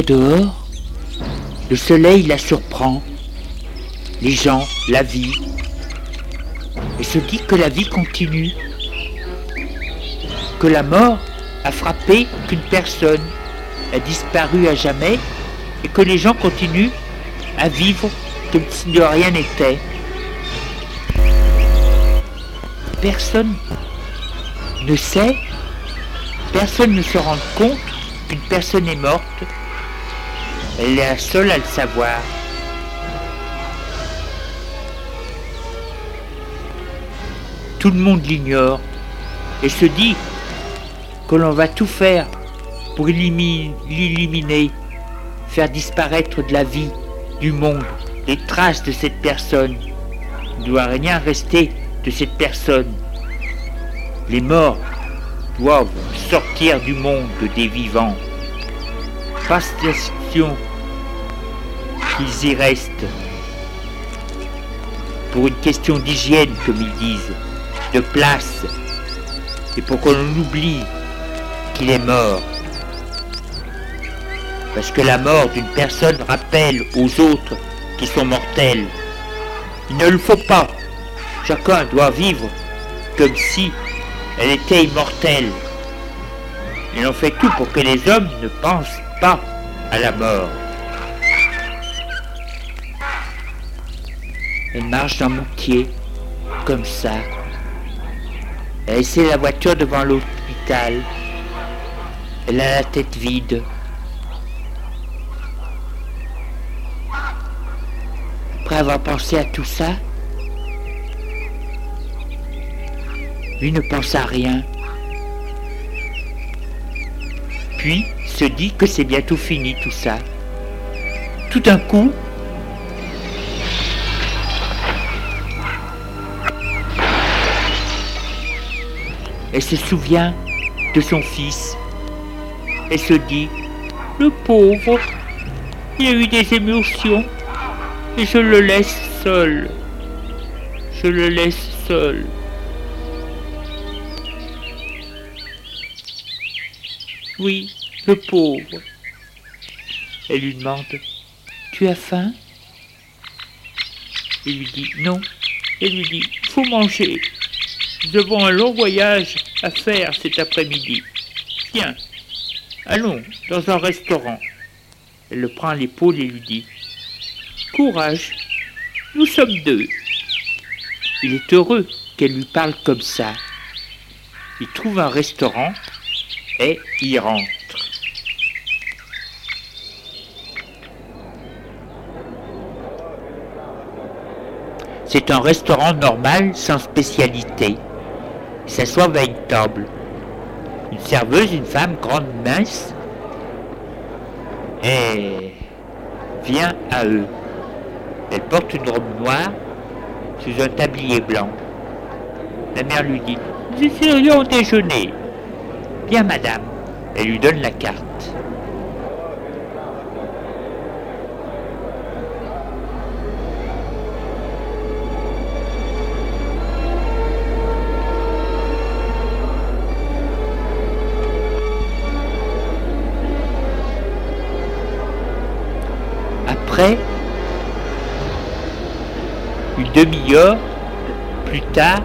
Dehors, le soleil la surprend, les gens, la vie, et se dit que la vie continue, que la mort a frappé qu'une personne, a disparu à jamais, et que les gens continuent à vivre comme si de rien n'était. Personne ne sait, personne ne se rend compte qu'une personne est morte la seule à le savoir. Tout le monde l'ignore et se dit que l'on va tout faire pour l'éliminer, faire disparaître de la vie, du monde, les traces de cette personne. Il ne doit rien rester de cette personne. Les morts doivent sortir du monde des vivants. Pas question qu'ils y restent. Pour une question d'hygiène, comme ils disent, de place, et pour qu'on oublie qu'il est mort. Parce que la mort d'une personne rappelle aux autres qui sont mortels. Il ne le faut pas. Chacun doit vivre comme si elle était immortelle. Et on fait tout pour que les hommes ne pensent pas à la mort. Elle marche dans mon pied, comme ça. Elle essaie la voiture devant l'hôpital. Elle a la tête vide. Après avoir pensé à tout ça, lui ne pense à rien. Puis se dit que c'est bientôt fini tout ça. Tout d'un coup, Elle se souvient de son fils. Elle se dit, le pauvre, il a eu des émotions et je le laisse seul. Je le laisse seul. Oui, le pauvre. Elle lui demande, tu as faim? Il lui dit non. Elle lui dit, faut manger. nous avons un long voyage à faire cet après-midi. Viens, allons dans un restaurant. Elle le prend à l'épaule et lui dit Courage, nous sommes deux. Il est heureux qu'elle lui parle comme ça. Il trouve un restaurant et y rentre. C'est un restaurant normal sans spécialité. Il s'assoit à une table. Une serveuse, une femme grande, mince, et vient à eux. Elle porte une robe noire sous un tablier blanc. La mère lui dit Nous essayerions déjeuner. Bien, madame. Elle lui donne la carte. Après, une demi-heure plus tard,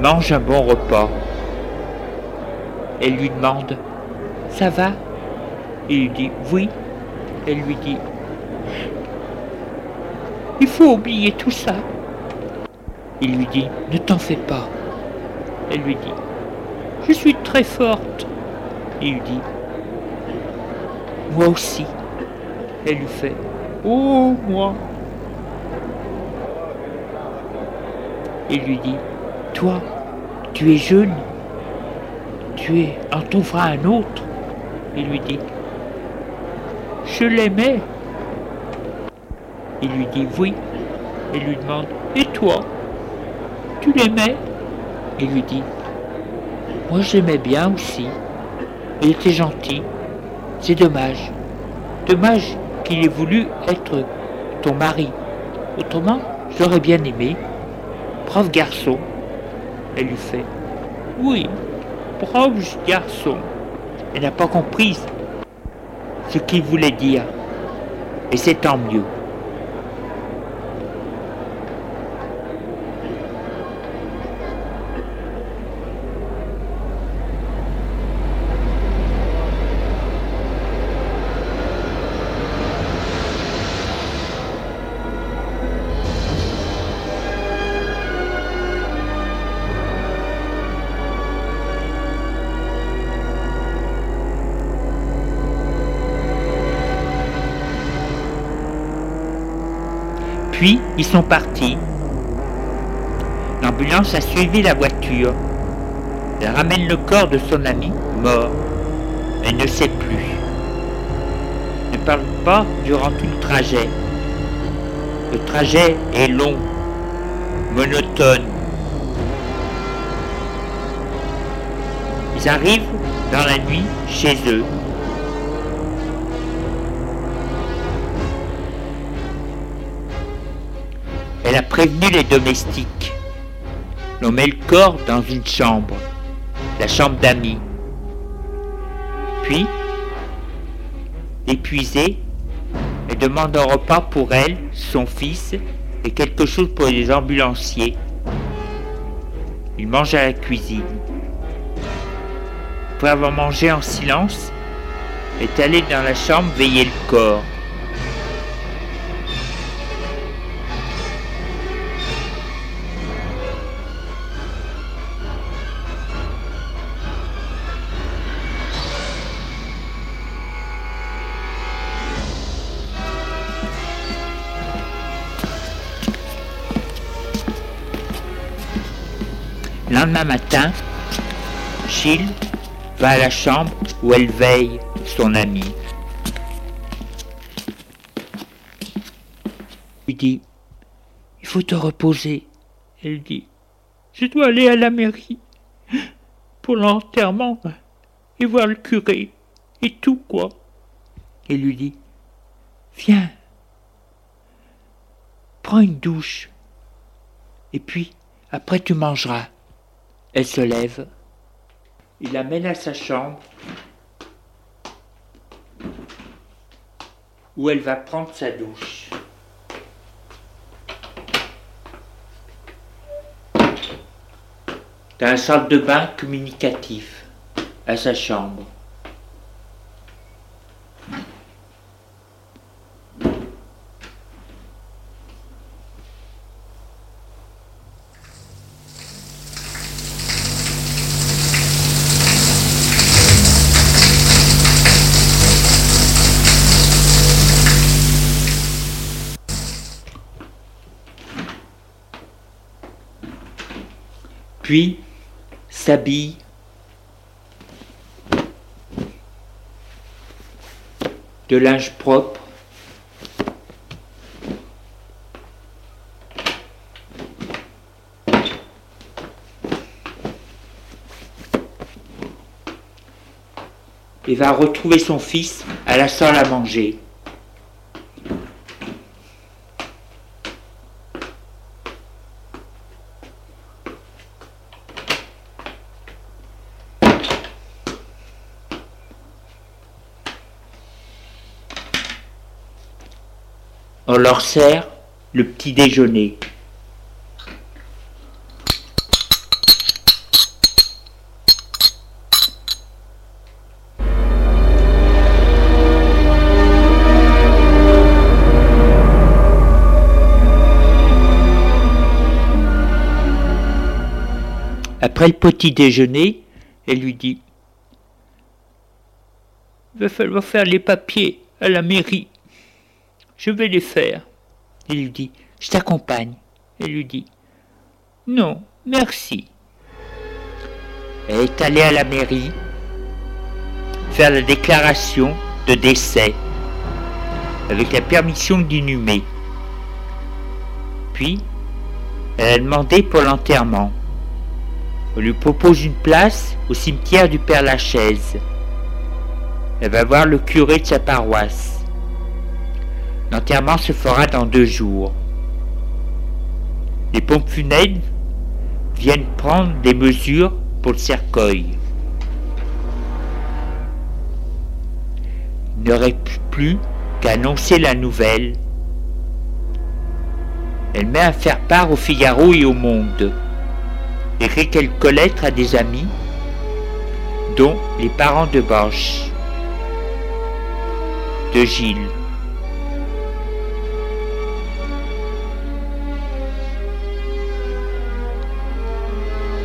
mange un bon repas. Elle lui demande Ça va? Il lui dit Oui. Elle lui dit Il faut oublier tout ça. Il lui dit Ne t'en fais pas. Elle lui dit Je suis très forte. Il lui dit Moi aussi. Elle lui fait Oh, moi. Il lui dit Toi, tu es jeune. Tu es, en trouveras un autre. Il lui dit Je l'aimais. Il lui dit Oui. Il lui demande Et toi Tu l'aimais? Il lui dit Moi j'aimais bien aussi. Il était gentil. C'est dommage. Dommage qu'il ait voulu être ton mari. Autrement, j'aurais bien aimé. Brave garçon. Elle lui fait Oui, brave garçon. Elle n'a pas compris ce qu'il voulait dire. Et c'est tant mieux. Puis, ils sont partis. L'ambulance a suivi la voiture. Elle ramène le corps de son ami mort. Elle ne sait plus. Ne parle pas durant tout le trajet. Le trajet est long, monotone. Ils arrivent dans la nuit chez eux. Prévenu les domestiques. On met le corps dans une chambre, la chambre d'amis. Puis, épuisée, elle demande un repas pour elle, son fils et quelque chose pour les ambulanciers. Il mange à la cuisine. Après avoir mangé en silence, est allée dans la chambre veiller le corps. Lendemain matin, Gilles va à la chambre où elle veille son ami. Il dit, il faut te reposer. Elle dit, je dois aller à la mairie pour l'enterrement et voir le curé et tout quoi. Il lui dit, viens, prends une douche et puis après tu mangeras. Elle se lève. Il la mène à sa chambre où elle va prendre sa douche. T'as un salle de bain communicatif à sa chambre. Puis s'habille de linge propre et va retrouver son fils à la salle à manger. On leur sert le petit déjeuner. Après le petit déjeuner, elle lui dit va falloir faire les papiers à la mairie. Je vais les faire. Il lui dit Je t'accompagne. Elle lui dit Non, merci. Elle est allée à la mairie faire la déclaration de décès avec la permission d'inhumer. Puis, elle a demandé pour l'enterrement. On lui propose une place au cimetière du Père Lachaise. Elle va voir le curé de sa paroisse. L'enterrement se fera dans deux jours. Les pompes funèbres viennent prendre des mesures pour le cercueil. Il n'aurait plus qu'à annoncer la nouvelle. Elle met à faire part au Figaro et au Monde. Écrit quelques lettres à des amis, dont les parents de Bosch, de Gilles.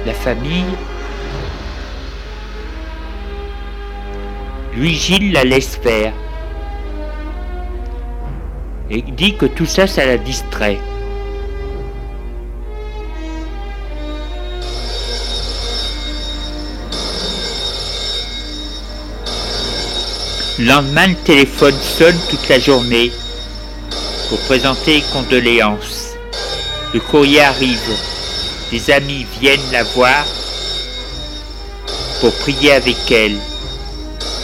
La famille. Lui, Gilles la laisse faire. Et dit que tout ça, ça la distrait. Le lendemain, le téléphone sonne toute la journée pour présenter condoléances. Le courrier arrive. Des amis viennent la voir pour prier avec elle.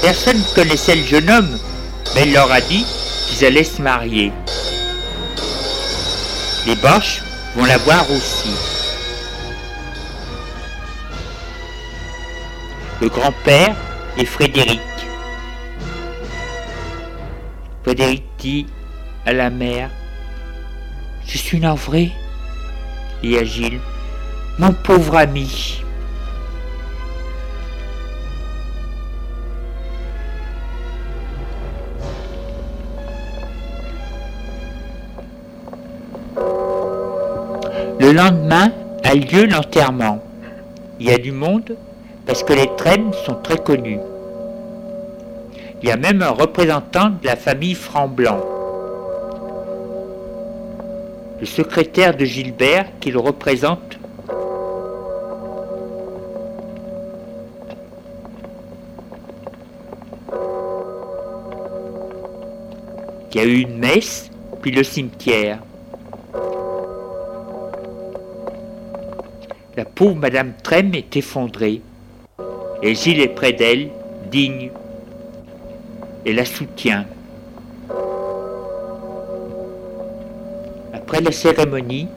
Personne ne connaissait le jeune homme, mais elle leur a dit qu'ils allaient se marier. Les Boches vont la voir aussi. Le grand-père et Frédéric. Frédéric dit à la mère Je suis navré. Et à Gilles mon pauvre ami. Le lendemain a lieu l'enterrement. Il y a du monde parce que les traînes sont très connues. Il y a même un représentant de la famille Franc-Blanc. Le secrétaire de Gilbert qui le représente Il y a eu une messe, puis le cimetière. La pauvre Madame Trem est effondrée, et Gilles est près d'elle, digne, et la soutient. Après la cérémonie,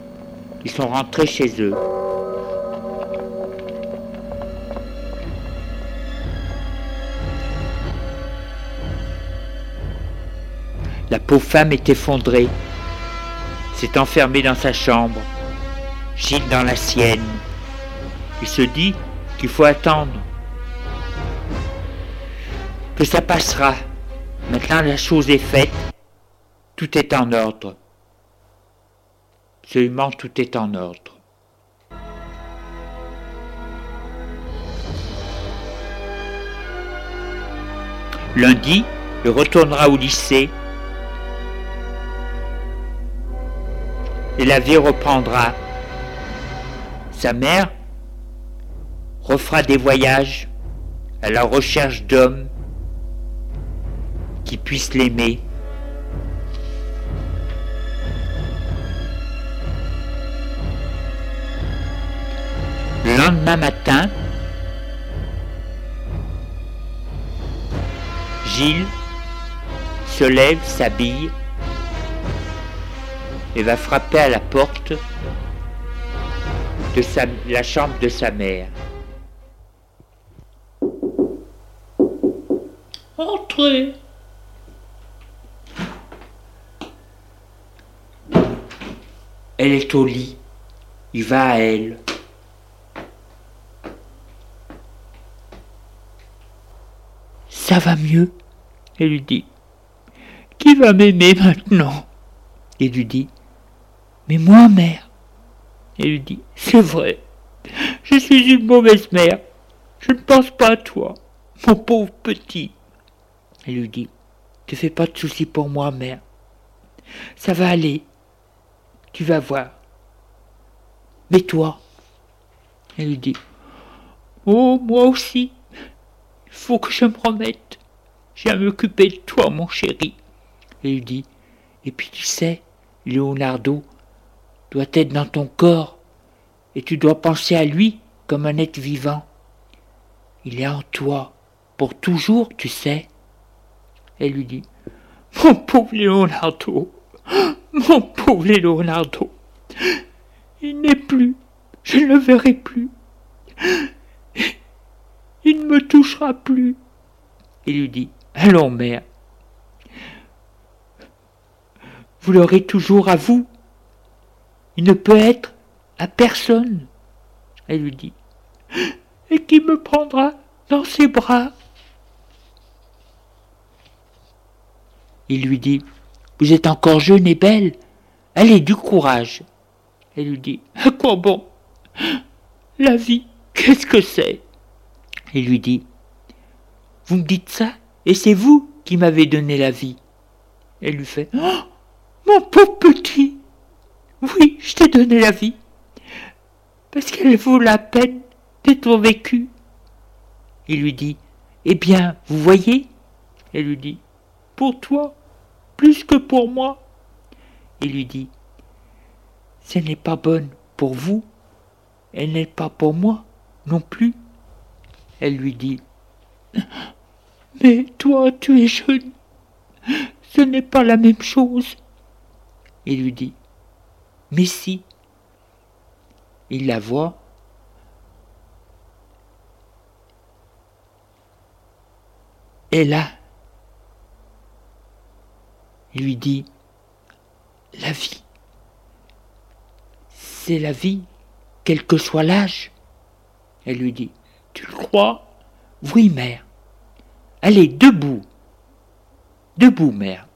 ils sont rentrés chez eux. La pauvre femme est effondrée, s'est enfermée dans sa chambre, Gilles dans la sienne. Il se dit qu'il faut attendre, que ça passera. Maintenant la chose est faite, tout est en ordre. Absolument tout est en ordre. Lundi, il retournera au lycée et la vie reprendra. Sa mère refera des voyages à la recherche d'hommes qui puissent l'aimer. Le lendemain matin, Gilles se lève, s'habille et va frapper à la porte de sa, la chambre de sa mère. Entrez. Elle est au lit. Il va à elle. Ça va mieux? Elle lui dit. Qui va m'aimer maintenant? Il lui dit. Mais moi, mère. Elle lui dit. C'est vrai. Je suis une mauvaise mère. Je ne pense pas à toi, mon pauvre petit. Elle lui dit. Ne fais pas de soucis pour moi, mère. Ça va aller. Tu vas voir. Mais toi? Elle lui dit. Oh, moi aussi. Il faut que je me remette. J'ai à m'occuper de toi, mon chéri. Elle lui dit. Et puis tu sais, Leonardo doit être dans ton corps, et tu dois penser à lui comme un être vivant. Il est en toi, pour toujours, tu sais. Elle lui dit. Mon pauvre Leonardo, mon pauvre Leonardo, il n'est plus, je ne le verrai plus. Il ne me touchera plus. Il lui dit, allons mère, vous l'aurez toujours à vous. Il ne peut être à personne. Elle lui dit, et qui me prendra dans ses bras? Il lui dit, vous êtes encore jeune et belle. Allez, du courage. Elle lui dit, à quoi bon? La vie, qu'est-ce que c'est? Il lui dit, vous me dites ça, et c'est vous qui m'avez donné la vie. Elle lui fait, mon pauvre petit, oui, je t'ai donné la vie, parce qu'elle vaut la peine d'être vécue. Il lui dit, eh bien, vous voyez? Elle lui dit, pour toi, plus que pour moi. Il lui dit, ce n'est pas bonne pour vous, elle n'est pas pour moi non plus. Elle lui dit, mais toi tu es jeune, ce n'est pas la même chose. Il lui dit, mais si. Il la voit. Et là, lui dit La vie, c'est la vie, quel que soit l'âge. Elle lui dit Tu le crois? Oui, mère. Allez, debout. Debout, mère.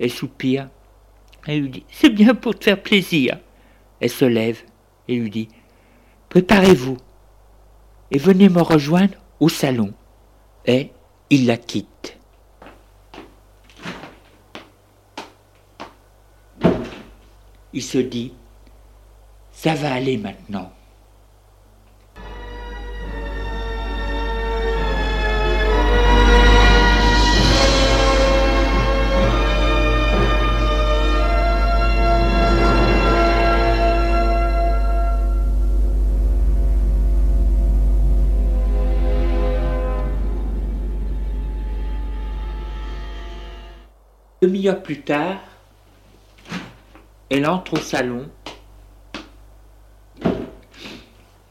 Elle soupire. Elle lui dit C'est bien pour te faire plaisir. Elle se lève et lui dit Préparez-vous et venez me rejoindre au salon. Et il la quitte. il se dit, ça va aller maintenant. Demi-heure plus tard, elle entre au salon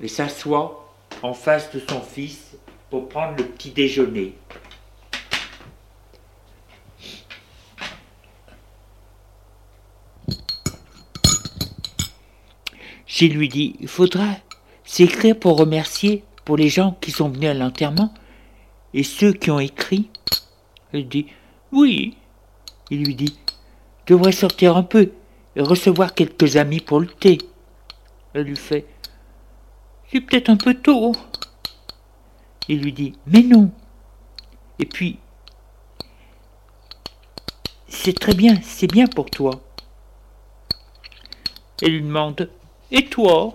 et s'assoit en face de son fils pour prendre le petit déjeuner. Gilles lui dit, il faudra c'est écrire pour remercier pour les gens qui sont venus à l'enterrement et ceux qui ont écrit. Elle dit Oui. Il lui dit Tu devrais sortir un peu et recevoir quelques amis pour le thé. Elle lui fait C'est peut-être un peu tôt. Il lui dit Mais non. Et puis, c'est très bien, c'est bien pour toi. Elle lui demande Et toi?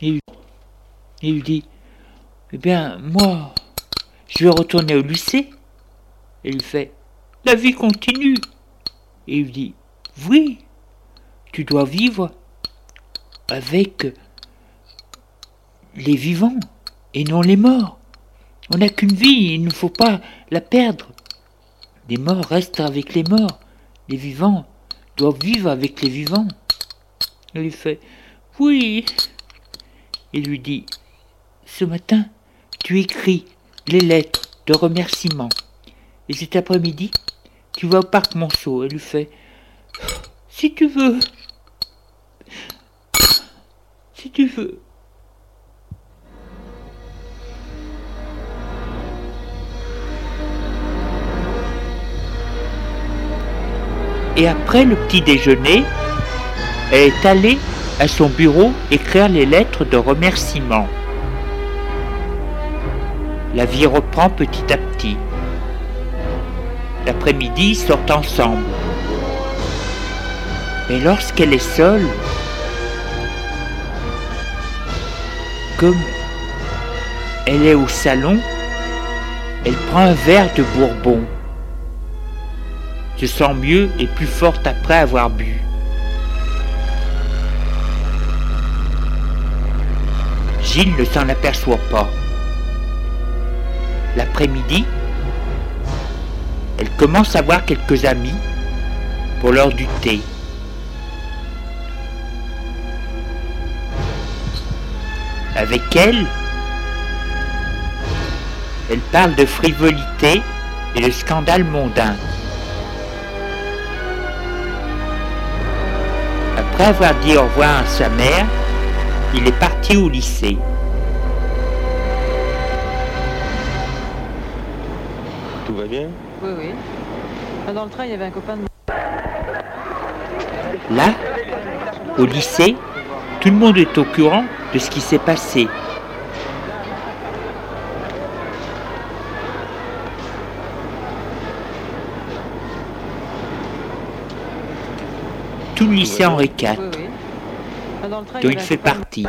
Il lui dit Eh bien, moi, je vais retourner au lycée. Elle lui fait La vie continue. Et il dit Oui, tu dois vivre avec les vivants et non les morts. On n'a qu'une vie, il ne faut pas la perdre. Les morts restent avec les morts. Les vivants doivent vivre avec les vivants. Il fait Oui. Il lui dit Ce matin, tu écris les lettres de remerciement. Et cet après-midi, tu vas au parc Monceau. Elle lui fait Si tu veux. Si tu veux. Et après le petit déjeuner, elle est allée à son bureau écrire les lettres de remerciement. La vie reprend petit à petit. L'après-midi, sortent ensemble. Mais lorsqu'elle est seule, comme elle est au salon, elle prend un verre de bourbon se sent mieux et plus forte après avoir bu. Gilles ne s'en aperçoit pas. L'après-midi, elle commence à voir quelques amis pour l'heure du thé. Avec elle, elle parle de frivolité et de scandales mondains. Après avoir dit au revoir à sa mère, il est parti au lycée. Tout va bien? Oui. Ah, Dans le train, il y avait un copain de Là, au lycée, tout le monde est au courant de ce qui s'est passé. Tout le lycée Henri IV, Oui, oui. Dans le train, dont il fait partie.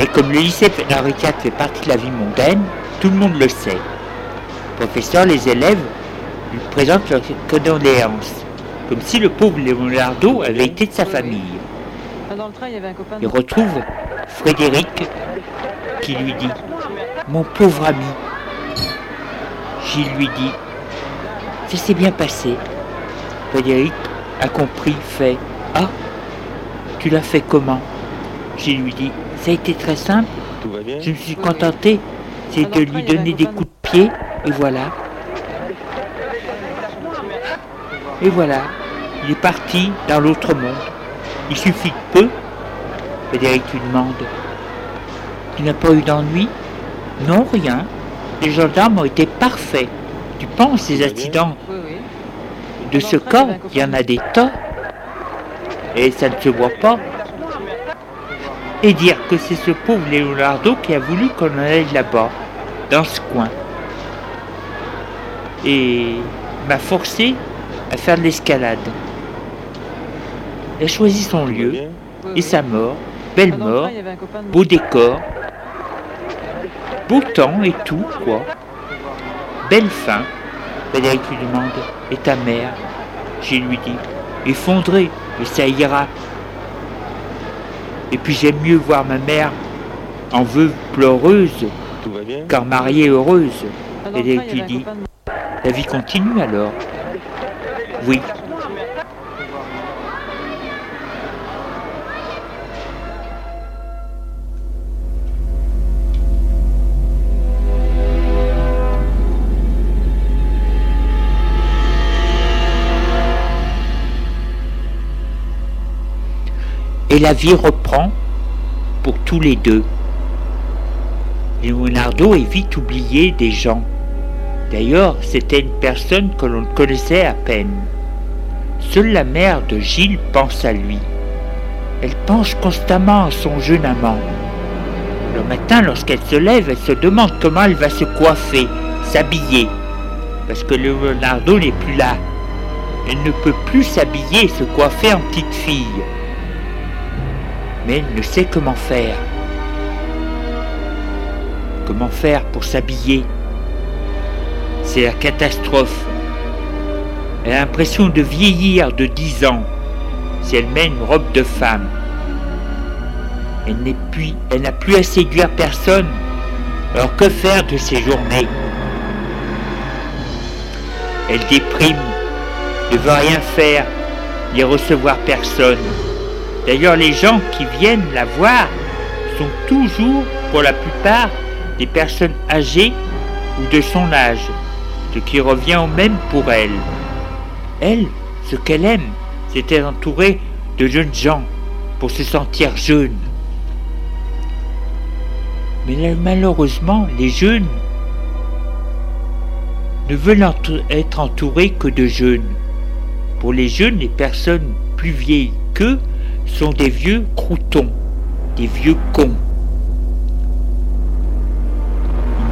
Et comme le lycée Henri IV fait partie de la vie mondaine, tout le monde le sait. Le professeur, les élèves lui présentent leurs condoléances, comme si le pauvre Leonardo avait été de sa famille. Il retrouve Frédéric qui lui dit Mon pauvre ami. Gilles lui dit Ça s'est bien passé. Frédéric a compris, fait Ah, tu l'as fait comment? Gilles lui dit Ça a été très simple. Tout va bien Je me suis contenté, c'est de lui donner des coups de pied, et voilà. Et voilà, il est parti dans l'autre monde. Il suffit de peu. Frédéric lui demande Tu n'as pas eu d'ennui? Non, rien. Les gendarmes ont été parfaits. Tu penses ces accidents? Oui, oui. de ce corps, il y en a des tas. Et ça ne se voit pas. Et dire que c'est ce pauvre Leonardo qui a voulu qu'on aille là-bas, dans ce coin. Et m'a forcé à faire de l'escalade. Il a choisi son lieu et sa mort, Ah, belle le mort, beau décor, beau temps et tout, quoi. Belle fin. Frédéric lui demande Et ta mère? Je lui dis Effondrée, mais ça ira. Et puis j'aime mieux voir ma mère en veuve pleureuse qu'en mariée heureuse. Et le train, tu il y avait un dis copain de- La vie continue alors Oui. Et la vie reprend pour tous les deux. Leonardo est vite oublié des gens. D'ailleurs, c'était une personne que l'on connaissait à peine. Seule la mère de Gilles pense à lui. Elle pense constamment à son jeune amant. Le matin, lorsqu'elle se lève, elle se demande comment elle va se coiffer, s'habiller, parce que Leonardo n'est plus là. Elle ne peut plus s'habiller se coiffer en petite fille. Mais elle ne sait comment faire. Comment faire pour s'habiller? C'est la catastrophe. Elle a l'impression de vieillir de dix ans si elle met une robe de femme. Elle n'est plus, n'a plus à séduire personne. Alors que faire de ces journées? Elle déprime, ne veut rien faire, ni recevoir personne. D'ailleurs, les gens qui viennent la voir sont toujours, pour la plupart, des personnes âgées ou de son âge, ce qui revient au même pour elle. Elle, ce qu'elle aime, c'était entourée de jeunes gens pour se sentir jeune. Mais malheureusement, les jeunes ne veulent être entourés que de jeunes. Pour les jeunes, les personnes plus vieilles qu'eux sont des vieux croutons, des vieux cons.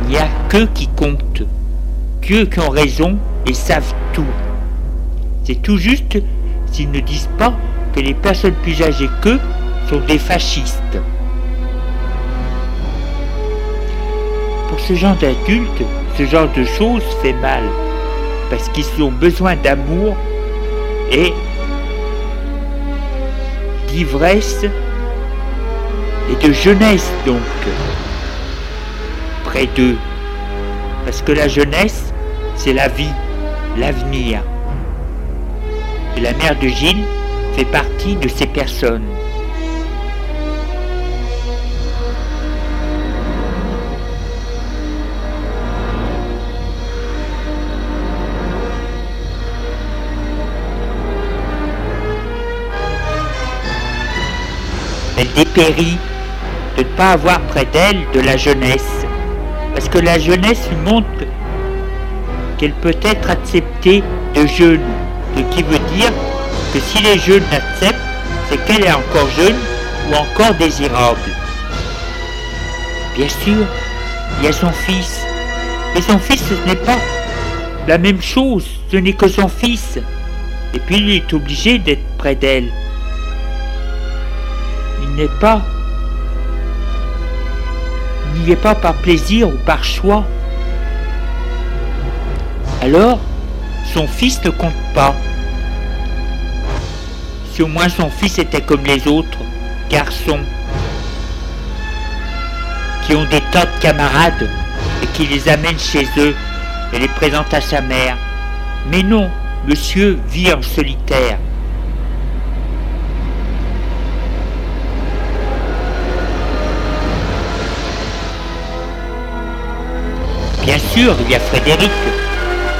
Il n'y a qu'eux qui comptent, qu'eux qui ont raison et savent tout. C'est tout juste s'ils ne disent pas que les personnes plus âgées qu'eux sont des fascistes. Pour ce genre d'adultes, ce genre de choses fait mal, parce qu'ils ont besoin d'amour et d'ivresse et de jeunesse donc près d'eux. Parce que la jeunesse, c'est la vie, l'avenir. Et la mère de Gilles fait partie de ces personnes. Dépérit de ne pas avoir près d'elle de la jeunesse, parce que la jeunesse lui montre qu'elle peut être acceptée de jeune, ce qui veut dire que si les jeunes l'acceptent, c'est qu'elle est encore jeune ou encore désirable. Bien sûr, il y a son fils, mais son fils ce n'est pas la même chose, ce n'est que son fils, et puis il est obligé d'être près d'elle. N'est pas n'y est pas par plaisir ou par choix. Alors, son fils ne compte pas. Si au moins son fils était comme les autres, garçons, qui ont des tas de camarades et qui les amènent chez eux et les présentent à sa mère. Mais non, monsieur vit en solitaire. Bien sûr, il y a Frédéric,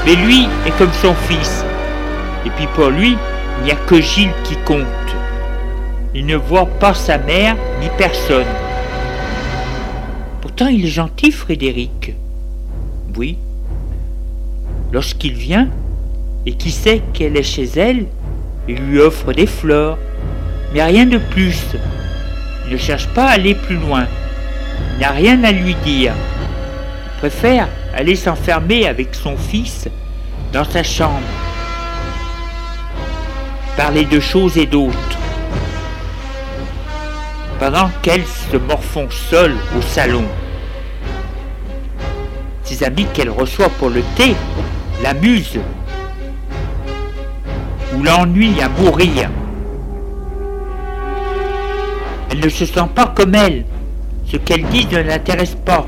mais lui est comme son fils. Et puis pour lui, il n'y a que Gilles qui compte. Il ne voit pas sa mère ni personne. Pourtant, il est gentil, Frédéric. Oui. Lorsqu'il vient et qu'il sait qu'elle est chez elle, il lui offre des fleurs, mais rien de plus. Il ne cherche pas à aller plus loin. Il n'a rien à lui dire préfère aller s'enfermer avec son fils dans sa chambre, parler de choses et d'autres, pendant qu'elle se morfond seule au salon. Ses amis qu'elle reçoit pour le thé l'amusent ou l'ennuient à mourir. Elle ne se sent pas comme elle. Ce qu'elle dit ne l'intéresse pas.